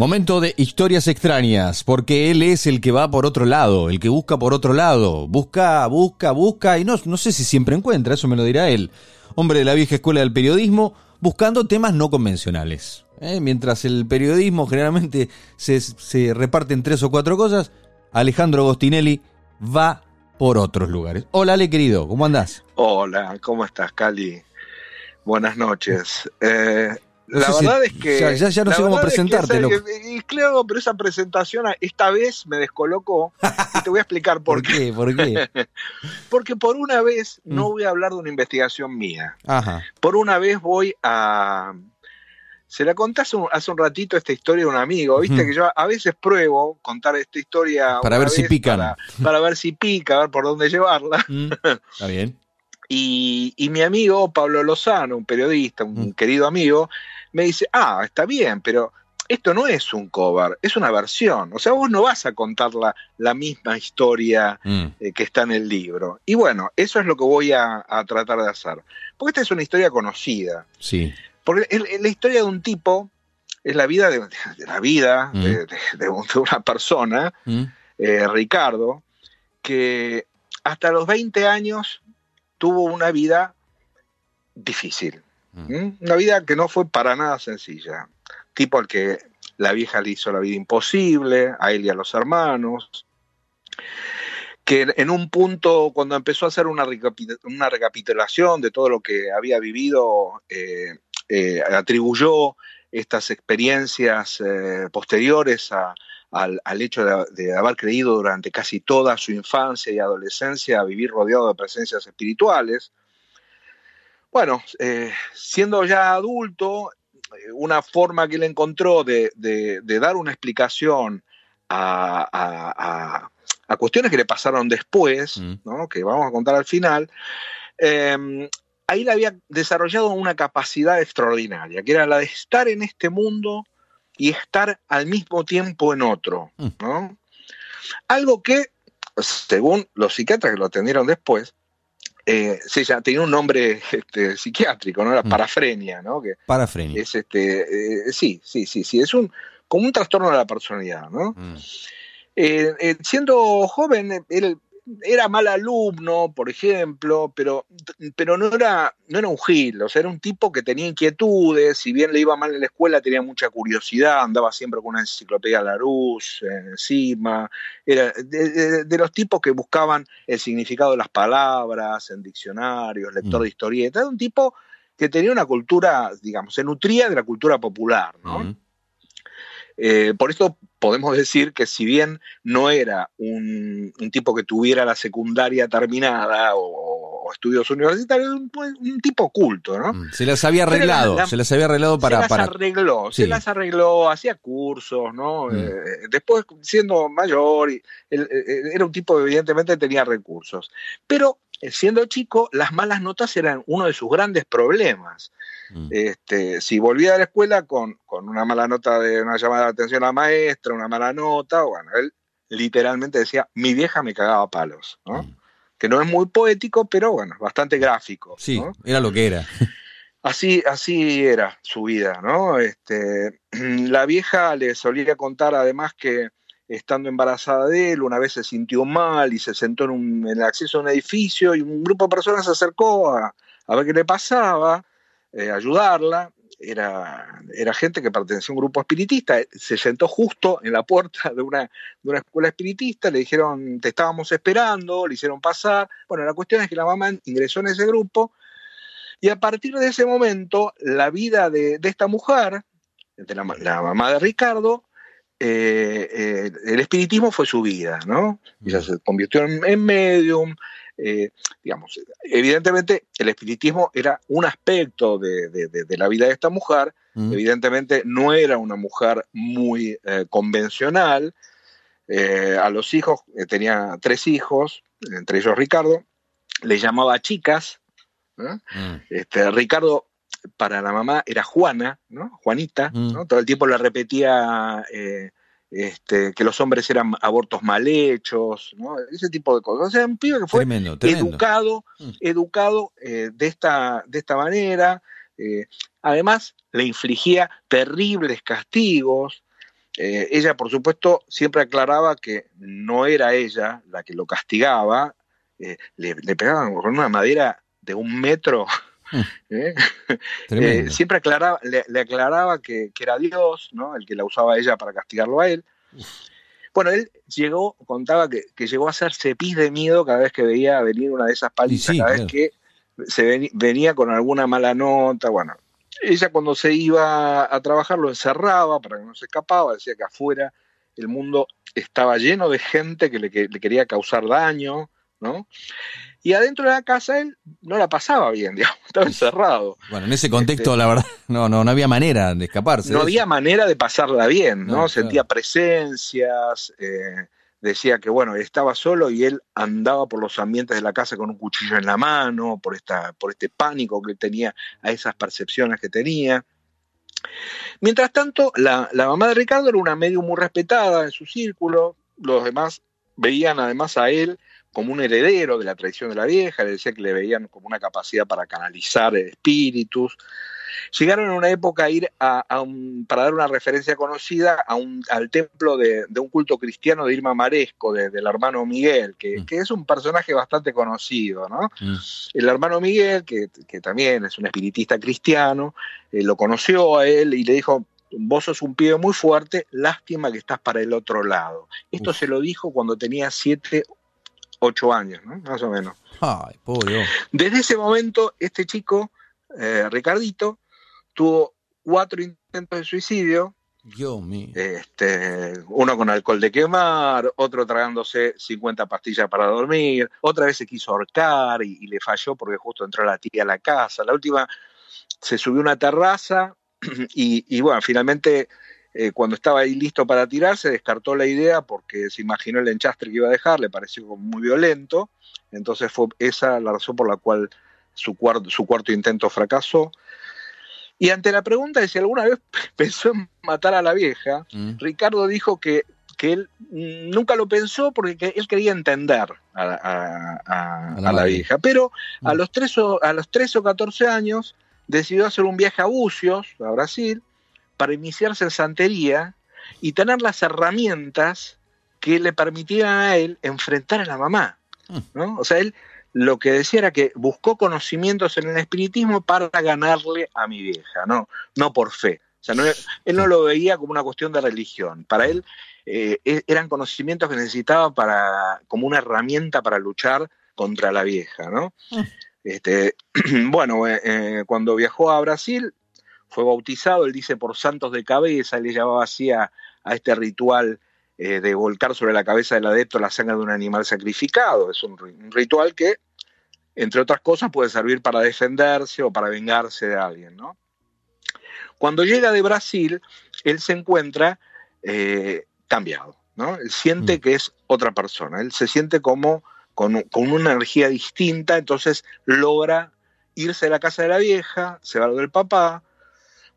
Momento de historias extrañas, porque él es el que va por otro lado, el que busca por otro lado. Busca, busca, busca, y no, no sé si siempre encuentra, eso me lo dirá él. Hombre de la vieja escuela del periodismo, buscando temas no convencionales. ¿eh? Mientras el periodismo generalmente se, se reparte en tres o cuatro cosas, Alejandro Agostinelli va por otros lugares. Hola, Ale, querido, ¿cómo andás? Hola, ¿cómo estás, Cali? Buenas noches. Eh, la verdad es que. Ya, ya, no sé cómo presentarte, Y claro, pero esa presentación esta vez me descolocó. y te voy a explicar por, qué. ¿Por qué? Porque por una vez no mm. voy a hablar de una investigación mía. Ajá. Por una vez voy a. Se la conté hace un, ratito esta historia de un amigo, viste que yo a veces pruebo contar esta historia para ver si pican. Para, ver si pica, a ver por dónde llevarla. Mm. Está bien. Y, y, mi amigo Pablo Lozano, un periodista, un mm. querido amigo, me dice, ah, está bien, pero esto no es un cover, es una versión. O sea, vos no vas a contar la, misma historia mm. eh, que está en el libro. Y bueno, eso es lo que voy a, tratar de hacer. Porque esta es una historia conocida. Sí. Porque es la historia de un tipo, es la vida de, la vida mm. de, una persona, eh, Ricardo, que hasta los 20 años tuvo una vida difícil. ¿Mm? Una vida que no fue para nada sencilla. Tipo al que la vieja le hizo la vida imposible, a él y a los hermanos. Que en un punto, cuando empezó a hacer una, recapitulación de todo lo que había vivido, eh, eh, atribuyó estas experiencias eh, posteriores al, hecho de, de, haber creído durante casi toda su infancia y adolescencia a vivir rodeado de presencias espirituales. Bueno, eh, siendo ya adulto, eh, una forma que él encontró de, dar una explicación a, cuestiones que le pasaron después, mm. ¿no? que vamos a contar al final, em, ahí le había desarrollado una capacidad extraordinaria, que era la de estar en este mundo y estar al mismo tiempo en otro. Mm. ¿no? Algo que, según los psiquiatras que lo atendieron después, eh, sí, ya tenía un nombre este, psiquiátrico, ¿no? Era mm. parafrenia, ¿no? Que parafrenia. Es este, eh, sí, sí, sí, sí, es un, como un trastorno de la personalidad, ¿no? Mm. Eh, siendo joven, él era mal alumno, por ejemplo, pero, pero no, era, no era un gil, o sea, era un tipo que tenía inquietudes, si bien le iba mal en la escuela, tenía mucha curiosidad, andaba siempre con una enciclopedia Larousse encima, era de, los tipos que buscaban el significado de las palabras en diccionarios, lector mm. de historietas, era un tipo que tenía una cultura, digamos, se nutría de la cultura popular, ¿no? Eh, por eso podemos decir que si bien no era un, tipo que tuviera la secundaria terminada o, estudios universitarios, un, un, tipo culto, ¿no? Mm, se las había arreglado, se las había arreglado para... Se las arregló, se las arregló, hacía cursos, ¿no? Mm. Eh, después, siendo mayor, eh, era un tipo que evidentemente tenía recursos. Pero siendo chico, las malas notas eran uno de sus grandes problemas. Mm. Este, si volvía a la escuela con, una mala nota de una llamada de atención a la maestra, una mala nota, bueno, él literalmente decía, mi vieja me cagaba palos, ¿no? Mm. Que no es muy poético, pero bueno, bastante gráfico. Sí, era lo que era. Así, así era su vida, ¿no? Este, la vieja le solía contar además que estando embarazada de él, una vez se sintió mal y se sentó en, el acceso a un edificio y un grupo de personas se acercó a, a ver qué le pasaba eh, ayudarla. Era, era gente que pertenecía a un grupo espiritista, se sentó justo en la puerta de una, de una escuela espiritista, le dijeron, te estábamos esperando, le hicieron pasar. Bueno, la cuestión es que la mamá ingresó en ese grupo y a partir de ese momento, la vida de, esta mujer, de la, mamá de Ricardo, eh, eh, el espiritismo fue su vida, ¿no? Ella se convirtió en medium, eh, digamos, evidentemente el espiritismo era un aspecto de, la vida de esta mujer, mm. evidentemente no era una mujer muy eh, convencional, eh, a los hijos, tenía tres hijos, entre ellos Ricardo, le llamaba chicas, mm. este, Ricardo para la mamá era Juana, ¿no? Juanita, mm. todo el tiempo le repetía este, que los hombres eran abortos mal hechos, ese tipo de cosas. O sea, un pibe que fue educado, mm. educado eh, de, esta, de esta manera. Eh, además, le infligía terribles castigos. Eh, ella, por supuesto, siempre aclaraba que no era ella la que lo castigaba, eh, le, pegaban con una madera de un metro. Mm. ¿eh? siempre aclaraba, le, aclaraba que, era Dios, ¿no? El que la usaba ella para castigarlo a él. Bueno, él llegó, contaba que, llegó a hacerse pis de miedo cada vez que veía venir una de esas palizas, cada vez que se venía con alguna mala nota, bueno, ella cuando se iba a trabajar lo encerraba para que no se escapaba, decía que afuera el mundo estaba lleno de gente que le, quería causar daño, ¿no? Y adentro de la casa él no la pasaba bien, digamos, estaba encerrado. Bueno, en ese contexto, este, la verdad, no, no, no había manera de escaparse. No había manera de pasarla bien, ¿no? Sentía presencias, eh, decía que bueno, estaba solo y él andaba por los ambientes de la casa con un cuchillo en la mano, por, esta, por este pánico que tenía a esas percepciones que tenía. Mientras tanto, la, mamá de Ricardo era una medio muy respetada en su círculo, los demás veían además a él como un heredero de la tradición de la vieja, le decía que le veían como una capacidad para canalizar espíritus, Llegaron en una época a ir a, para dar una referencia conocida a un, al templo de, un culto cristiano de Irma Maresco, del hermano Miguel, mm. que, es un personaje bastante conocido, ¿no? Mm. El hermano Miguel, que, también es un espiritista cristiano, eh, lo conoció a él y le dijo, vos sos un pibe muy fuerte, lástima que estás para el otro lado. Esto se lo dijo cuando tenía siete, ocho años, ¿no? Más o menos. Ay, pobre. Desde ese momento, este chico, eh, Ricardito, tuvo cuatro intentos de suicidio. Dios mío. Este, uno con alcohol de quemar, otro tragándose 50 pastillas para dormir, otra vez se quiso ahorcar y, le falló porque justo entró la tía a la casa. La última se subió a una terraza y, bueno, finalmente eh, cuando estaba ahí listo para tirarse descartó la idea porque se imaginó el enchastre que iba a dejar, le pareció muy violento. Entonces fue esa la razón por la cual su cuarto, su cuarto intento fracasó. Y ante la pregunta de si alguna vez pensó en matar a la vieja, mm. Ricardo dijo que, que, él nunca lo pensó porque él quería entender a, la, vieja. Pero a, mm. los 3 o, a los 13 o 14 años decidió hacer un viaje a Bucios, a Brasil, para iniciarse en santería y tener las herramientas que le permitieran a él enfrentar a la mamá. Mm. ¿no? O sea, él lo que decía era que buscó conocimientos en el espiritismo para ganarle a mi vieja, no, no por fe. O sea, él no lo veía como una cuestión de religión. Para él eh, e, eran conocimientos que necesitaba para, como una herramienta para luchar contra la vieja, ¿no? Mm. Este, bueno, eh, eh, cuando viajó a Brasil, fue bautizado, él dice, por santos de cabeza, él le llamaba así a este ritual eh, de volcar sobre la cabeza del adepto la sangre de un animal sacrificado. Es un, ritual que, entre otras cosas, puede servir para defenderse o para vengarse de alguien. ¿no? Cuando llega de Brasil, él se encuentra eh, cambiado. ¿no? Él siente mm. que es otra persona. Él se siente como con, con, una energía distinta, entonces logra irse de la casa de la vieja, se va del papá,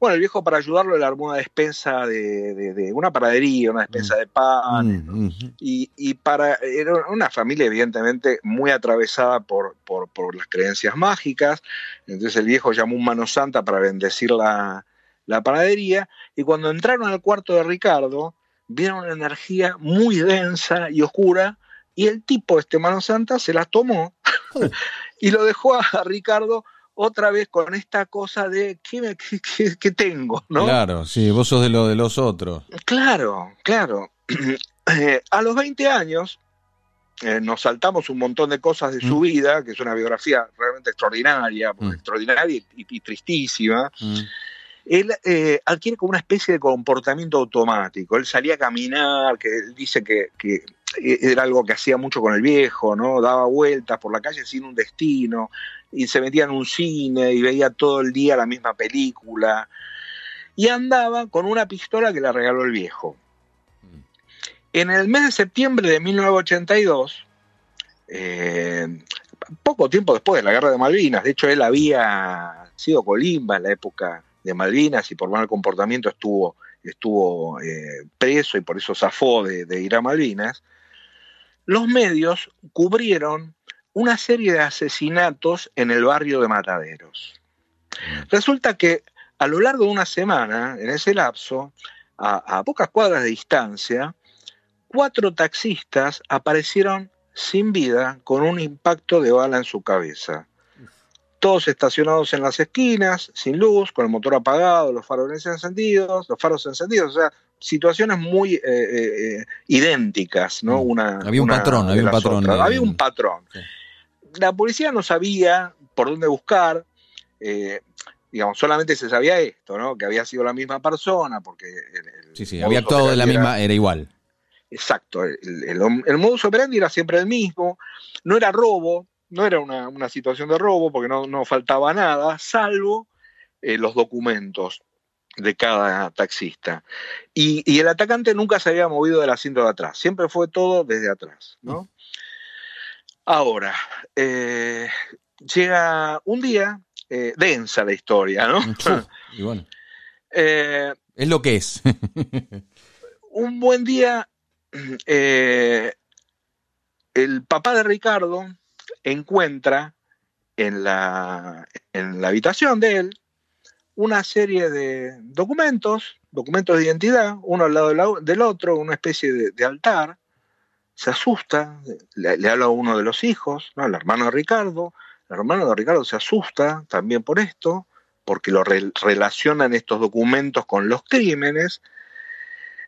bueno, el viejo para ayudarlo le armó una despensa de, una paradería, una despensa de pan. Mm, y, para era una familia evidentemente muy atravesada por, por, las creencias mágicas. Entonces el viejo llamó un mano santa para bendecir la, la panadería. Y cuando entraron al cuarto de Ricardo, vieron una energía muy densa y oscura. Y el tipo, este mano santa, se la tomó oh. y lo dejó a Ricardo otra vez con esta cosa de ¿qué, tengo? ¿no? Claro, sí, vos sos de lo de los otros. Claro, claro. Eh, a los 20 años eh, nos saltamos un montón de cosas de su mm. vida, que es una biografía realmente extraordinaria, mm. extraordinaria y, tristísima. Mm. Él eh, adquiere como una especie de comportamiento automático. Él salía a caminar, que él dice que, que era algo que hacía mucho con el viejo, ¿no? Daba vueltas por la calle sin un destino, y se metía en un cine y veía todo el día la misma película. Y andaba con una pistola que le regaló el viejo. Mm. En el mes de septiembre de 1982, eh, poco tiempo después de la guerra de Malvinas, de hecho él había sido colimba en la época de Malvinas y por mal comportamiento estuvo, estuvo eh, preso y por eso zafó de ir a Malvinas, los medios cubrieron una serie de asesinatos en el barrio de Mataderos. Resulta que a lo largo de una semana, en ese lapso, a, pocas cuadras de distancia, cuatro taxistas aparecieron sin vida con un impacto de bala en su cabeza. Todos estacionados en las esquinas, sin luz, con el motor apagado, los faros encendidos, los faros encendidos, o sea, situaciones muy eh, eh, eh, idénticas, ¿no? Mm. Una, había un patrón, había un patrón. Había un patrón. La policía no sabía por dónde buscar, digamos, solamente se sabía esto, ¿no? Que había sido la misma persona, porque... sí, sí, había actuado de la misma, era igual. Exacto, el, el, modus operandi era siempre el mismo, no era robo, no era una, situación de robo porque no, faltaba nada, salvo los documentos de cada taxista. Y, el atacante nunca se había movido del asiento de atrás, siempre fue todo desde atrás. ¿no? Ahora, eh, llega un día, eh, densa la historia, ¿no? y bueno. es lo que es. un buen día eh, el papá de Ricardo encuentra en la, en la habitación de él una serie de documentos, documentos de identidad, uno al lado del otro, una especie de, altar, se asusta, le, habla a uno de los hijos, el hermano de Ricardo, el hermano de Ricardo se asusta también por esto, porque lo relacionan estos documentos con los crímenes,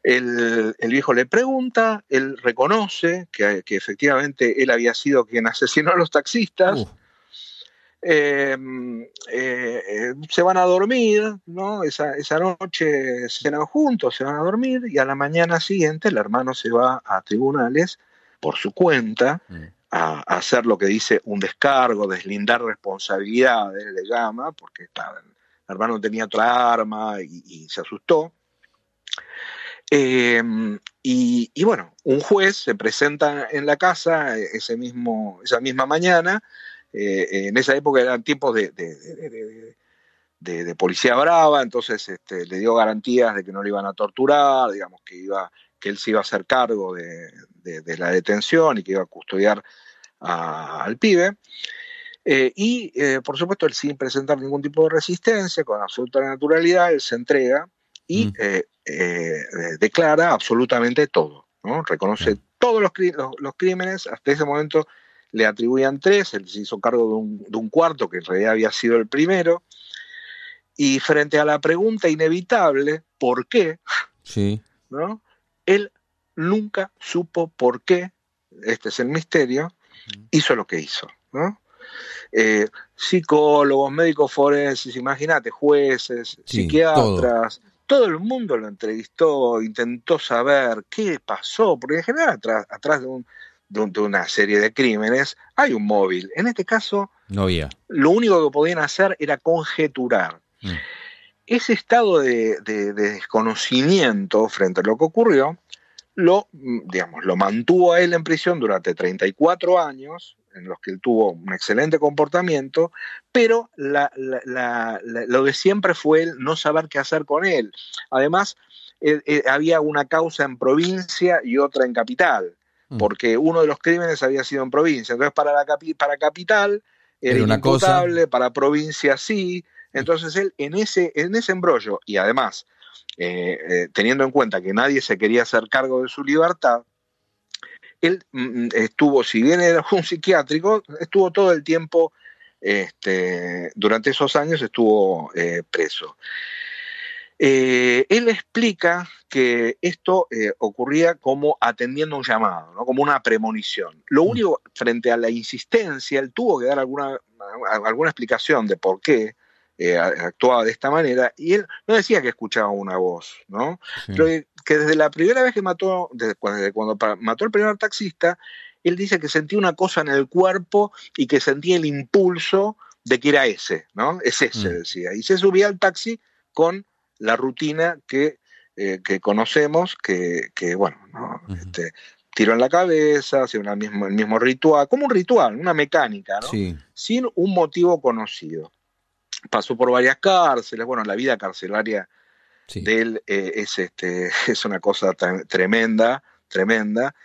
el, viejo le pregunta, él reconoce que, efectivamente él había sido quien asesinó a los taxistas. Uh. Em, eh, se van a dormir, ¿no? Esa, noche cenan juntos, se van a dormir y a la mañana siguiente el hermano se va a tribunales por su cuenta mm. a, hacer lo que dice un descargo, deslindar responsabilidades, le llama, porque el hermano tenía otra arma y se asustó. Em, y, bueno, un juez se presenta en la casa ese mismo, esa misma mañana. Eh, en esa época eran tiempos de, de, policía brava, entonces este, le dio garantías de que no le iban a torturar, digamos que iba, que él se iba a hacer cargo de, la detención y que iba a custodiar al pibe. Eh, y eh, por supuesto, él sin presentar ningún tipo de resistencia, con absoluta naturalidad, él se entrega y mm. Eh, declara absolutamente todo, ¿no? reconoce todos los, los, crímenes, hasta ese momento le atribuían tres, él se hizo cargo de un, de un, cuarto que en realidad había sido el primero, y frente a la pregunta inevitable, ¿por qué? Sí. ¿no? Él nunca supo por qué, este es el misterio, hizo lo que hizo. ¿no? Eh, psicólogos, médicos forenses, imagínate, jueces, psiquiatras, todo el mundo lo entrevistó, intentó saber qué pasó, porque en general atrás, de, una serie de crímenes hay un móvil. En este caso, no había. Lo único que podían hacer era conjeturar. Mm. Ese estado de, desconocimiento frente a lo que ocurrió, lo, digamos, lo mantuvo a él en prisión durante 34 años, en los que él tuvo un excelente comportamiento, pero lo de siempre fue el no saber qué hacer con él. Además, eh, eh, había una causa en provincia y otra en capital, mm. Porque uno de los crímenes había sido en provincia. Entonces, para, la para capital era, una imputable, para provincia sí. Entonces, él en ese, en ese embrollo, y además, eh, teniendo en cuenta que nadie se quería hacer cargo de su libertad, él mm, mm, estuvo, si bien era un psiquiátrico, estuvo todo el tiempo, este, durante esos años estuvo eh, preso. Eh, él explica que esto eh, ocurría como atendiendo un llamado, ¿no? como una premonición. Lo mm. único, frente a la insistencia, él tuvo que dar alguna, alguna explicación de por qué actuaba de esta manera, y él no decía que escuchaba una voz, ¿no? que desde la primera vez que mató, desde, cuando mató al primer taxista, él dice que sentía una cosa en el cuerpo y que sentía el impulso de que era ese, ¿no? Es ese, mm. decía. Y se subía al taxi con la rutina que, eh, conocemos, que, bueno, este, tiro en la cabeza, hacía el mismo ritual, como un ritual, una mecánica, ¿no? Sin un motivo conocido. Pasó por varias cárceles, bueno, la vida carcelaria de él eh, es, este, es una cosa tremenda, tremenda.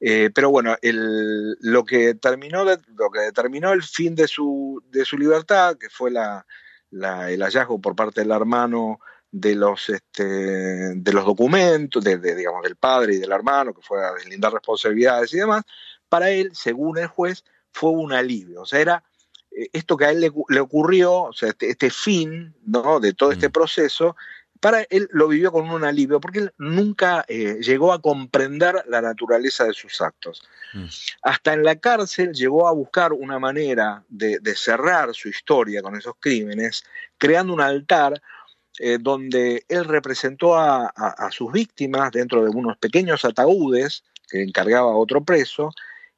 Eh, pero bueno, el, lo, que terminó lo que determinó el fin de su, de su libertad, que fue la, el hallazgo por parte del hermano de los, este, de los documentos, de, digamos, del padre y del hermano, que fue a deslindar responsabilidades y demás, para él, según el juez, fue un alivio. O sea, era eh, esto que a él le, ocurrió, o sea, este, este, fin ¿no? de todo este mm. proceso, para él lo vivió con un alivio, porque él nunca eh, llegó a comprender la naturaleza de sus actos. Mm. Hasta en la cárcel llegó a buscar una manera de, cerrar su historia con esos crímenes, creando un altar eh, donde él representó a, sus víctimas dentro de unos pequeños ataúdes que encargaba a otro preso,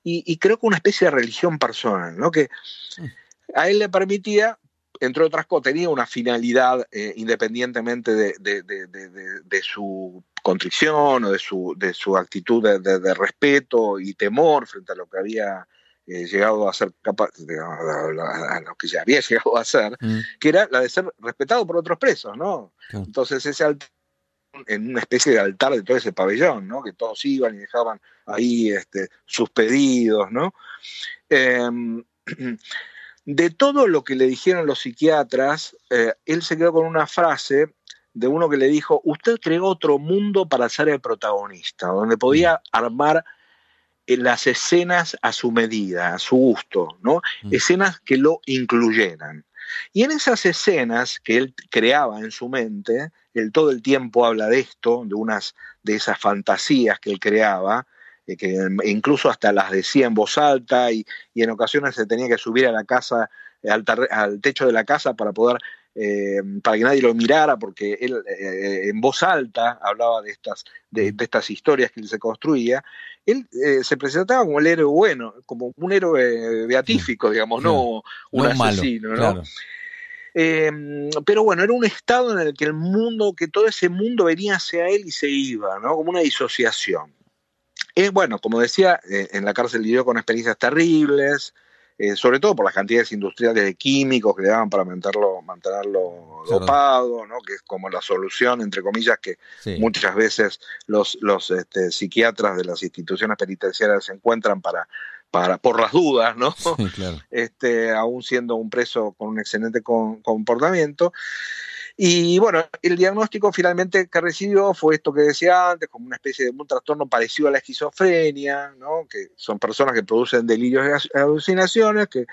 y, creo que una especie de religión personal, ¿no? que a él le permitía entre otras cosas, tenía una finalidad eh, independientemente de, su contrición o de su, de su actitud de, respeto y temor frente a lo que había eh, llegado a ser capaz, a, lo que ya había llegado a ser, mm. que era la de ser respetado por otros presos, ¿no? Entonces ese altar, en una especie de altar de todo ese pabellón, ¿no? Que todos iban y dejaban ahí este, sus pedidos, ¿no? Em, De todo lo que le dijeron los psiquiatras, eh, él se quedó con una frase de uno que le dijo, usted creó otro mundo para ser el protagonista, donde podía armar las escenas a su medida, a su gusto, ¿no? Mm. Escenas que lo incluyeran. Y en esas escenas que él creaba en su mente, él todo el tiempo habla de esto, de unas de esas fantasías que él creaba, eh, que incluso hasta las decía en voz alta y, en ocasiones se tenía que subir a la casa, al, al techo de la casa para poder, eh, para que nadie lo mirara, porque él eh, en voz alta hablaba de estas, de, estas historias que él se construía. Él se presentaba como el héroe bueno, como un héroe beatífico, digamos, no un asesino, ¿no? pero bueno, era un estado en el que el mundo, que todo ese mundo venía hacia él y se iba, ¿no? Como una disociación. Eh, bueno, como decía, eh, en la cárcel vivió con experiencias terribles, eh, sobre todo por las cantidades industriales de químicos que le daban para mantenerlo, mantenerlo dopado, ¿no? que es como la solución, entre comillas, que muchas veces los, los este, psiquiatras de las instituciones penitenciarias se encuentran para, para, por las dudas, ¿no? este, aún siendo un preso con un excelente comportamiento. Y bueno, el diagnóstico finalmente que recibió fue esto que decía antes, como una especie de un trastorno parecido a la esquizofrenia, ¿no? que son personas que producen delirios y alucinaciones, que,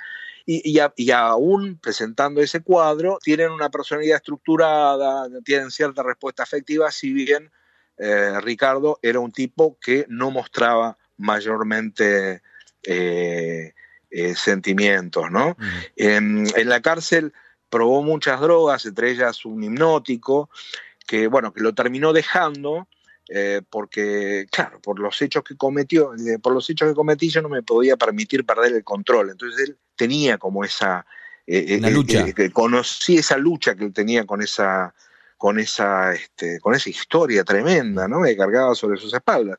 y, y, aún presentando ese cuadro, tienen una personalidad estructurada, tienen cierta respuesta afectiva, si bien eh, Ricardo era un tipo que no mostraba mayormente eh, eh, sentimientos, ¿no? en la cárcel probó muchas drogas, entre ellas un hipnótico, que bueno, que lo terminó dejando. Eh, porque, claro, por los hechos que cometió, eh, por los hechos que cometí, yo no me podía permitir perder el control. Entonces él tenía como esa eh, lucha. conocí esa lucha que él tenía con esa, con esa, este, con esa historia tremenda, ¿no? Que cargaba sobre sus espaldas.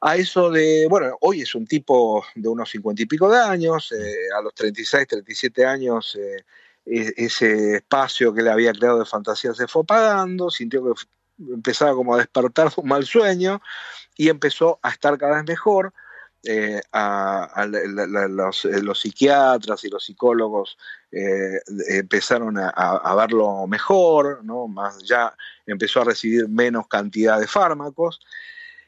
A eso de, bueno, hoy es un tipo de unos cincuenta y pico de años, a los 36, 37 años ese espacio que le había creado de fantasía se fue apagando, sintió que empezaba como a despertar un mal sueño y empezó a estar cada vez mejor. Eh, a, los, psiquiatras y los psicólogos eh, empezaron a, verlo mejor, ¿no? Más ya empezó a recibir menos cantidad de fármacos.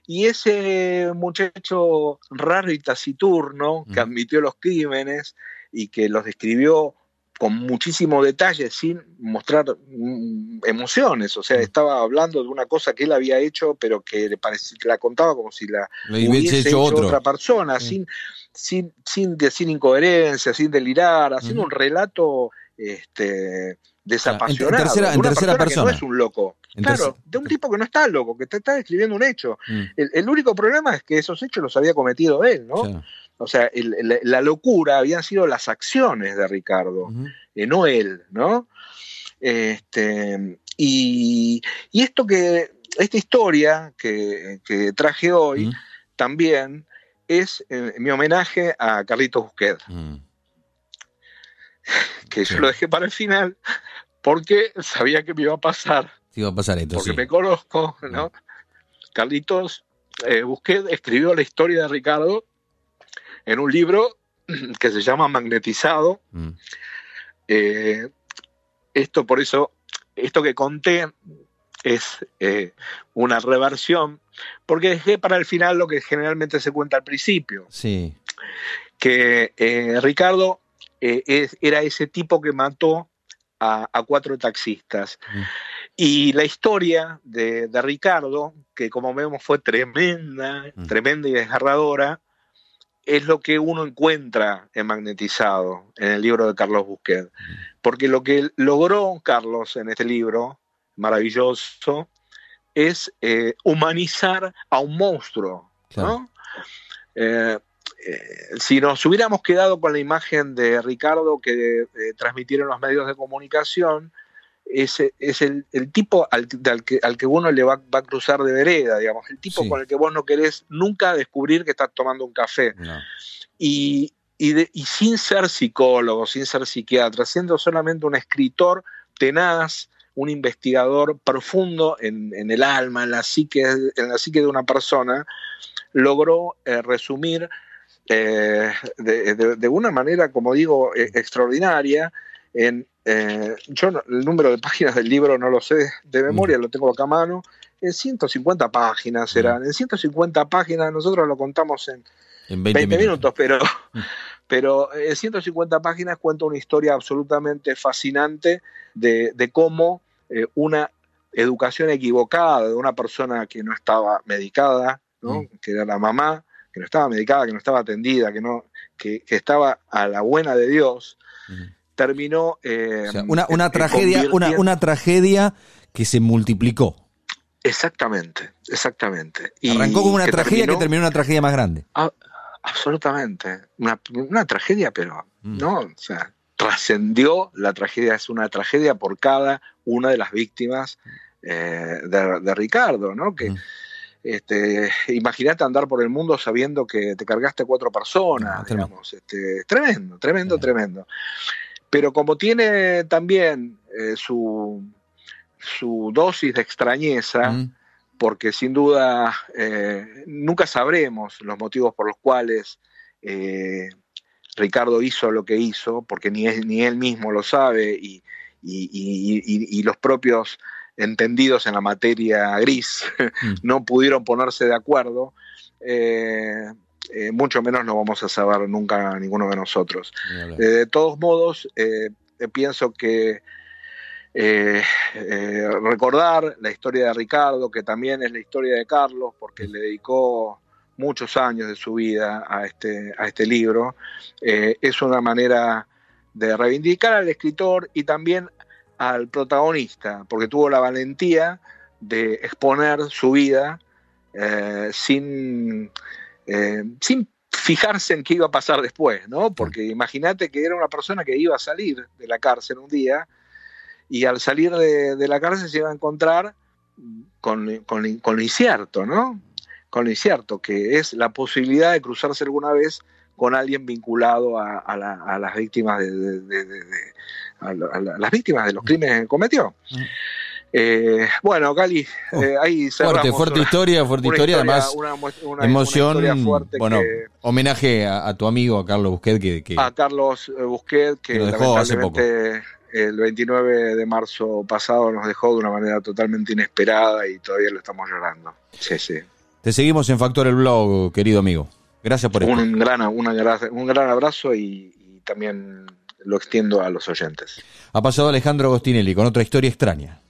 Y ese muchacho raro y taciturno que admitió los crímenes y que los describió con muchísimo detalle, sin mostrar mm, emociones. O sea, mm. estaba hablando de una cosa que él había hecho, pero que le parecía, la contaba como si la hubiese hecho, otra persona, sin, sin, sin decir incoherencia, sin delirar, haciendo un relato este, desapasionado. En tercera, persona. no es un loco. claro, de un tipo que no está loco, que te está describiendo un hecho. Mm. El, único problema es que esos hechos los había cometido él, ¿no? O sea, la locura habían sido las acciones de Ricardo, eh, no él, ¿no? Este, y, esto que, esta historia que, traje hoy también es eh, mi homenaje a Carlitos Busquet, mm. que yo lo dejé para el final porque sabía que me iba a pasar. iba a pasar esto, porque me conozco, ¿no? Carlitos eh, escribió la historia de Ricardo en un libro que se llama Magnetizado. Mm. Eh, esto por eso esto que conté es eh, una reversión, porque dejé para el final lo que generalmente se cuenta al principio. Sí. Que eh, Ricardo era ese tipo que mató a, cuatro taxistas. Mm. Y la historia de, Ricardo, que como vemos fue tremenda, mm. tremenda y desgarradora, es lo que uno encuentra en Magnetizado, en el libro de Carlos Busquet. Porque lo que logró Carlos en este libro, maravilloso, es eh, humanizar a un monstruo. Eh, eh, si nos hubiéramos quedado con la imagen de Ricardo que transmitieron los medios de comunicación, es, es el, tipo al, que, al, que, uno le va, a cruzar de vereda, digamos, el tipo con el que vos no querés nunca descubrir que estás tomando un café. Y, y, sin ser psicólogo, sin ser psiquiatra, siendo solamente un escritor tenaz, un investigador profundo en, el alma, en la, psique, en la psique de una persona, logró eh, resumir eh, de, una manera, como digo, e, extraordinaria, en, eh, yo el número de páginas del libro no lo sé de memoria, lo tengo acá a mano, en 150 páginas eran, en 150 páginas nosotros lo contamos en, 20, minutos, pero, pero en 150 páginas cuenta una historia absolutamente fascinante de, de cómo eh, una educación equivocada de una persona que no estaba medicada, mm. que era la mamá, que no estaba medicada, que no estaba atendida, que, no, que, estaba a la buena de Dios, terminó... Eh, una, una tragedia, una, una tragedia que se multiplicó. Exactamente, exactamente. Arrancó como una tragedia que terminó una tragedia más grande. absolutamente. Una, tragedia, pero mm. no, o sea, trascendió, la tragedia es una tragedia por cada una de las víctimas eh, de, Ricardo, ¿no? Que, este, imagínate andar por el mundo sabiendo que te cargaste cuatro personas, digamos, este, tremendo, tremendo, tremendo. Pero como tiene también eh, su, su dosis de extrañeza, porque sin duda eh, nunca sabremos los motivos por los cuales Ricardo hizo lo que hizo, porque ni, ni él mismo lo sabe y, los propios entendidos en la materia gris mm. no pudieron ponerse de acuerdo, eh, eh, mucho menos lo vamos a saber nunca ninguno de nosotros. Eh, de todos modos, pienso que recordar la historia de Ricardo, que también es la historia de Carlos, porque le dedicó muchos años de su vida a este, a este libro. Eh, es una manera de reivindicar al escritor y también al protagonista, porque tuvo la valentía de exponer su vida eh, sin, eh, sin fijarse en qué iba a pasar después, ¿no? Porque imagínate que era una persona que iba a salir de la cárcel un día y al salir de, la cárcel se iba a encontrar con, con, con lo incierto, ¿no? con lo incierto, que es la posibilidad de cruzarse alguna vez con alguien vinculado a, las víctimas de, las víctimas de los crímenes que cometió. Eh, bueno, Cali, oh, eh, ahí Fuerte, fuerte historia, fuerte historia, además emoción, bueno, homenaje a, tu amigo, a Carlos Busquet, que, a Carlos eh, Busquet, que, nos dejó hace poco. el 29 de marzo pasado nos dejó de una manera totalmente inesperada y todavía lo estamos llorando. Sí, sí. Te seguimos en Factor el Blog, querido amigo. Gracias por un Gran, un gran abrazo y, y también lo extiendo a los oyentes. Ha pasado Alejandro Agostinelli con otra historia extraña.